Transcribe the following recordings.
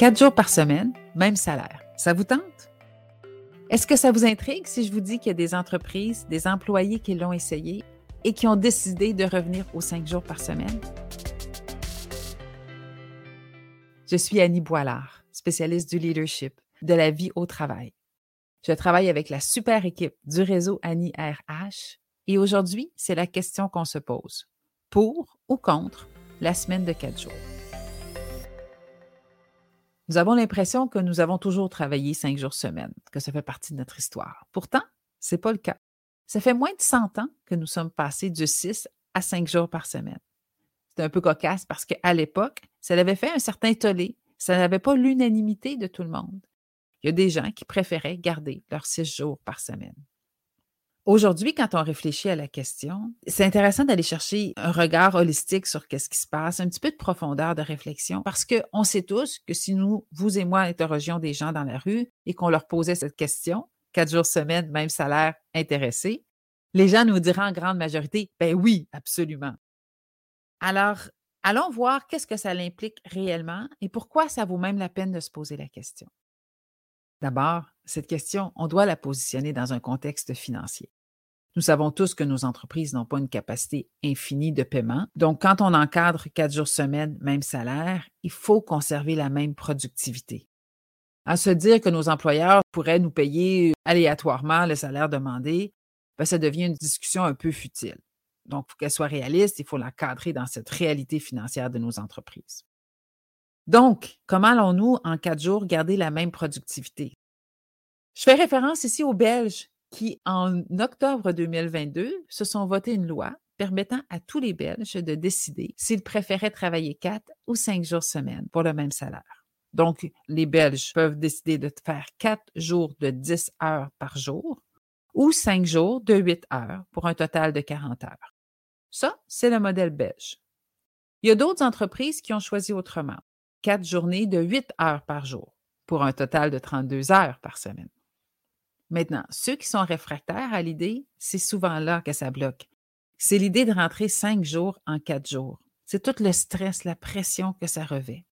Quatre jours par semaine, même salaire. Ça vous tente? Est-ce que ça vous intrigue si je vous dis qu'il y a des entreprises, des employés qui l'ont essayé et qui ont décidé de revenir aux cinq jours par semaine? Je suis Annie Boilard, spécialiste du leadership, de la vie au travail. Je travaille avec la super équipe du réseau Annie RH et aujourd'hui, c'est la question qu'on se pose. Pour ou contre la semaine de quatre jours? Nous avons l'impression que nous avons toujours travaillé cinq jours semaine, que ça fait partie de notre histoire. Pourtant, ce n'est pas le cas. Ça fait moins de 100 ans que nous sommes passés de 6 à 5 jours par semaine. C'est un peu cocasse parce qu'à l'époque, ça avait fait un certain tollé. Ça n'avait pas l'unanimité de tout le monde. Il y a des gens qui préféraient garder leurs six jours par semaine. Aujourd'hui, quand on réfléchit à la question, c'est intéressant d'aller chercher un regard holistique sur qu'est-ce qui se passe, un petit peu de profondeur de réflexion, parce qu'on sait tous que si nous, vous et moi, interrogions des gens dans la rue et qu'on leur posait cette question, quatre jours semaine, même salaire, intéressé, les gens nous diraient en grande majorité, ben oui, absolument. Alors, allons voir qu'est-ce que ça implique réellement et pourquoi ça vaut même la peine de se poser la question. D'abord, cette question, on doit la positionner dans un contexte financier. Nous savons tous que nos entreprises n'ont pas une capacité infinie de paiement. Donc, quand on encadre quatre jours semaine, même salaire, il faut conserver la même productivité. À se dire que nos employeurs pourraient nous payer aléatoirement le salaire demandé, ben, ça devient une discussion un peu futile. Donc, faut qu'elle soit réaliste, il faut l'encadrer dans cette réalité financière de nos entreprises. Donc, comment allons-nous en quatre jours garder la même productivité? Je fais référence ici aux Belges qui, en octobre 2022, se sont votés une loi permettant à tous les Belges de décider s'ils préféraient travailler quatre ou cinq jours semaine pour le même salaire. Donc, les Belges peuvent décider de faire quatre jours de 10 heures par jour ou cinq jours de 8 heures pour un total de 40 heures. Ça, c'est le modèle belge. Il y a d'autres entreprises qui ont choisi autrement. Quatre journées de 8 heures par jour pour un total de 32 heures par semaine. Maintenant, ceux qui sont réfractaires à l'idée, c'est souvent là que ça bloque. C'est l'idée de rentrer cinq jours en quatre jours. C'est tout le stress, la pression que ça revêt.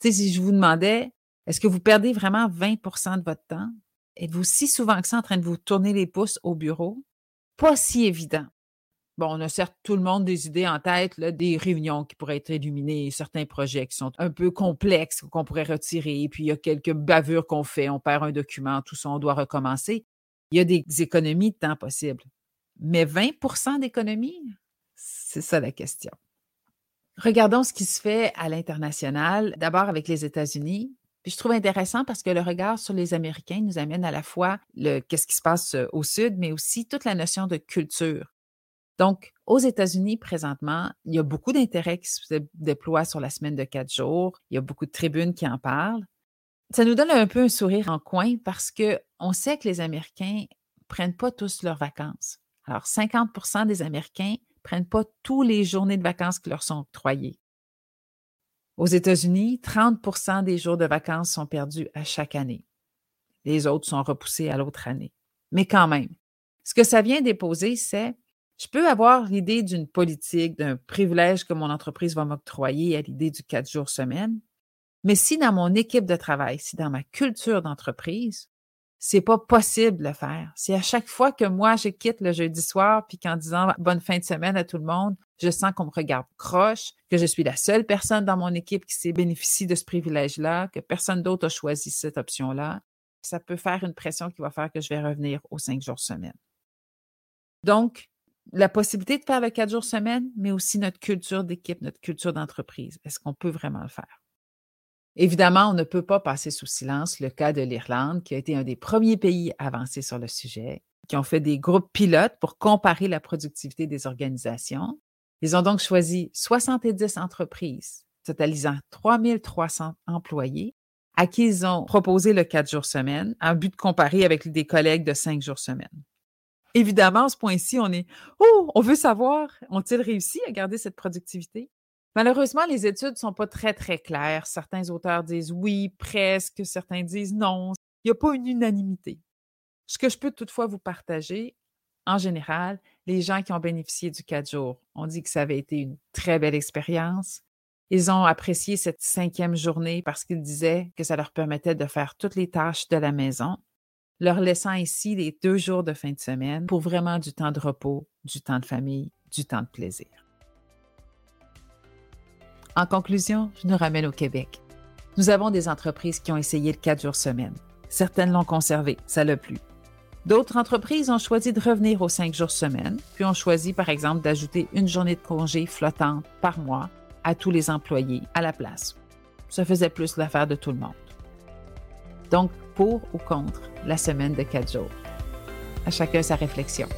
Si je vous demandais, est-ce que vous perdez vraiment 20% de votre temps? Êtes-vous si souvent que ça en train de vous tourner les pouces au bureau? Pas si évident. Bon, on a certes tout le monde des idées en tête, des réunions qui pourraient être illuminées, certains projets qui sont un peu complexes qu'on pourrait retirer, puis il y a quelques bavures qu'on fait, on perd un document, tout ça, on doit recommencer. Il y a des économies de temps possibles. Mais 20% d'économies, c'est ça la question. Regardons ce qui se fait à l'international, d'abord avec les États-Unis. Puis je trouve intéressant parce que le regard sur les Américains nous amène à la fois qu'est-ce qui se passe euh, au sud, mais aussi toute la notion de culture. Donc, aux États-Unis, présentement, il y a beaucoup d'intérêt qui se déploie sur la semaine de quatre jours. Il y a beaucoup de tribunes qui en parlent. Ça nous donne un peu un sourire en coin parce que on sait que les Américains prennent pas tous leurs vacances. Alors, 50% des Américains prennent pas tous les journées de vacances qui leur sont octroyées. Aux États-Unis, 30% des jours de vacances sont perdus à chaque année. Les autres sont repoussés à l'autre année. Mais quand même, ce que ça vient déposer, c'est je peux avoir l'idée d'une politique, d'un privilège que mon entreprise va m'octroyer à l'idée du quatre jours semaine. Mais si dans mon équipe de travail, si dans ma culture d'entreprise, c'est pas possible de le faire. Si à chaque fois que moi je quitte le jeudi soir, puis qu'en disant bonne fin de semaine à tout le monde, je sens qu'on me regarde croche, que je suis la seule personne dans mon équipe qui s'est bénéficié de ce privilège-là, que personne d'autre a choisi cette option-là, ça peut faire une pression qui va faire que je vais revenir aux cinq jours semaine. Donc, la possibilité de faire le quatre jours semaine, mais aussi notre culture d'équipe, notre culture d'entreprise. Est-ce qu'on peut vraiment le faire? Évidemment, on ne peut pas passer sous silence le cas de l'Irlande, qui a été un des premiers pays à avancer sur le sujet, qui ont fait des groupes pilotes pour comparer la productivité des organisations. Ils ont donc choisi 70 entreprises, totalisant 3300 employés, à qui ils ont proposé le quatre jours semaine, en but de comparer avec des collègues de cinq jours semaine. Évidemment, à ce point-ci, on est Oh, on veut savoir, ont-ils réussi à garder cette productivité? Malheureusement, les études ne sont pas très, très claires. Certains auteurs disent oui, presque, certains disent non. Il n'y a pas une unanimité. Ce que je peux toutefois vous partager, en général, les gens qui ont bénéficié du quatre jours ont dit que ça avait été une très belle expérience, Ils ont apprécié cette cinquième journée parce qu'ils disaient que ça leur permettait de faire toutes les tâches de la maison, leur laissant ici les deux jours de fin de semaine pour vraiment du temps de repos, du temps de famille, du temps de plaisir. En conclusion, je nous ramène au Québec. Nous avons des entreprises qui ont essayé le quatre jours semaine. Certaines l'ont conservé, ça l'a plu. D'autres entreprises ont choisi de revenir aux cinq jours semaine, puis ont choisi par exemple d'ajouter une journée de congé flottante par mois à tous les employés à la place. Ça faisait plus l'affaire de tout le monde. Donc, pour ou contre la semaine de quatre jours? À chacun sa réflexion.